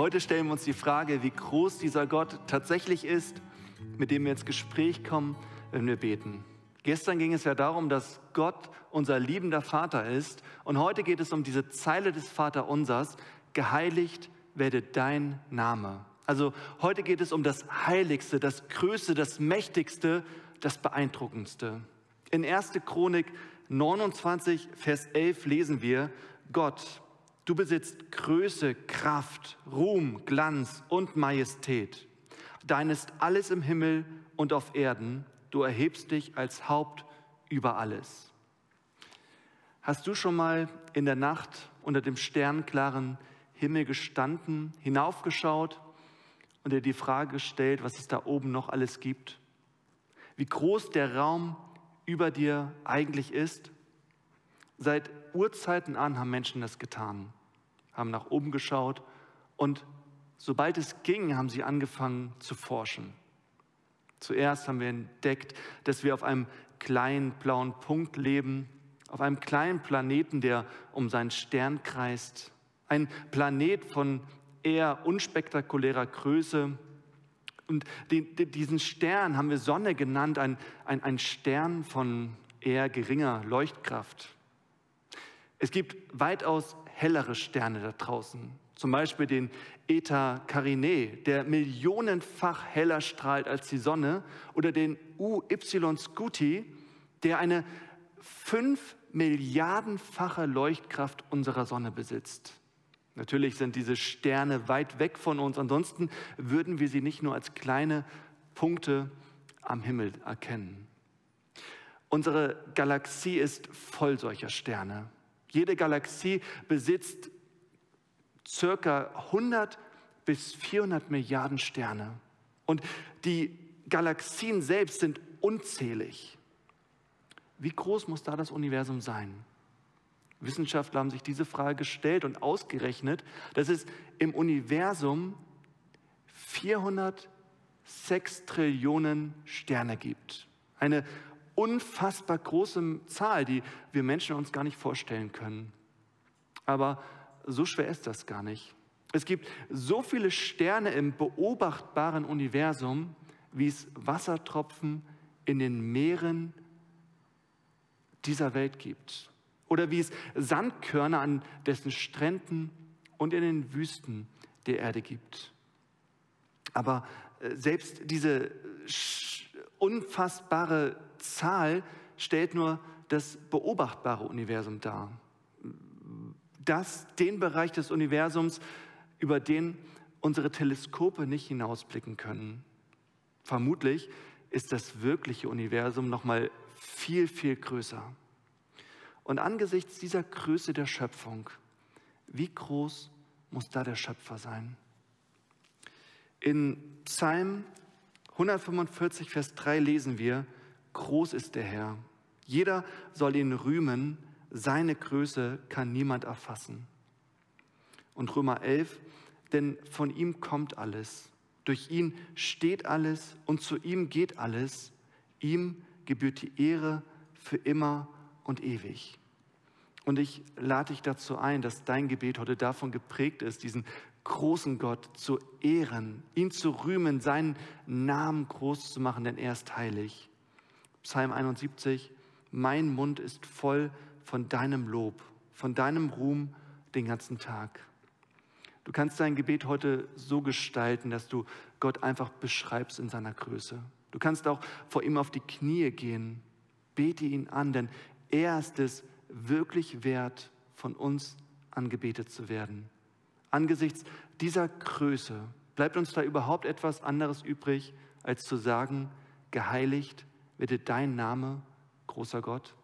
Heute stellen wir uns die Frage, wie groß dieser Gott tatsächlich ist, mit dem wir ins Gespräch kommen, wenn wir beten. Gestern ging es ja darum, dass Gott unser liebender Vater ist. Und heute geht es um diese Zeile des Vaterunsers, geheiligt werde dein Name. Also heute geht es um das Heiligste, das Größte, das Mächtigste, das Beeindruckendste. In 1. Chronik 29, Vers 11 lesen wir, Gott, du besitzt Größe, Kraft, Ruhm, Glanz und Majestät. Dein ist alles im Himmel und auf Erden. Du erhebst dich als Haupt über alles. Hast du schon mal in der Nacht unter dem sternklaren Himmel gestanden, hinaufgeschaut und dir die Frage gestellt, was es da oben noch alles gibt? Wie groß der Raum über dir eigentlich ist? Seit Urzeiten an haben Menschen das getan, haben nach oben geschaut und sobald es ging, haben sie angefangen zu forschen. Zuerst haben wir entdeckt, dass wir auf einem kleinen blauen Punkt leben, auf einem kleinen Planeten, der um seinen Stern kreist. Ein Planet von eher unspektakulärer Größe. Und den, diesen Stern haben wir Sonne genannt, ein, ein, ein Stern von eher geringer Leuchtkraft. Es gibt weitaus hellere Sterne da draußen, zum Beispiel den Eta Carinae, der millionenfach heller strahlt als die Sonne, oder den UY Scuti, der eine fünf Milliardenfache Leuchtkraft unserer Sonne besitzt. Natürlich sind diese Sterne weit weg von uns, ansonsten würden wir sie nicht nur als kleine Punkte am Himmel erkennen. Unsere Galaxie ist voll solcher Sterne. Jede Galaxie besitzt circa 100 bis 400 Milliarden Sterne. Und die Galaxien selbst sind unzählig. Wie groß muss da das Universum sein? Wissenschaftler haben sich diese Frage gestellt und ausgerechnet, dass es im Universum 406 Trillionen Sterne gibt. Eine unfassbar große Zahl, die wir Menschen uns gar nicht vorstellen können. Aber so schwer ist das gar nicht. Es gibt so viele Sterne im beobachtbaren Universum, wie es Wassertropfen in den Meeren dieser Welt gibt. Oder wie es Sandkörner an dessen Stränden und in den Wüsten der Erde gibt. Aber äh, selbst diese unfassbare Zahl stellt nur das beobachtbare Universum dar das, den Bereich des Universums, über den unsere Teleskope nicht hinausblicken können. Vermutlich ist das wirkliche Universum noch mal viel viel größer. Und angesichts dieser Größe der Schöpfung, wie groß muss da der Schöpfer sein? In Psalm 145 Vers 3 lesen wir: Groß ist der Herr. Jeder soll ihn rühmen seine Größe kann niemand erfassen. Und Römer 11, denn von ihm kommt alles, durch ihn steht alles und zu ihm geht alles. Ihm gebührt die Ehre für immer und ewig. Und ich lade dich dazu ein, dass dein Gebet heute davon geprägt ist, diesen großen Gott zu ehren, ihn zu rühmen, seinen Namen groß zu machen, denn er ist heilig. Psalm 71, mein Mund ist voll von deinem Lob, von deinem Ruhm den ganzen Tag. Du kannst dein Gebet heute so gestalten, dass du Gott einfach beschreibst in seiner Größe. Du kannst auch vor ihm auf die Knie gehen, bete ihn an, denn er ist es wirklich wert, von uns angebetet zu werden. Angesichts dieser Größe bleibt uns da überhaupt etwas anderes übrig, als zu sagen, geheiligt werde dein Name, großer Gott.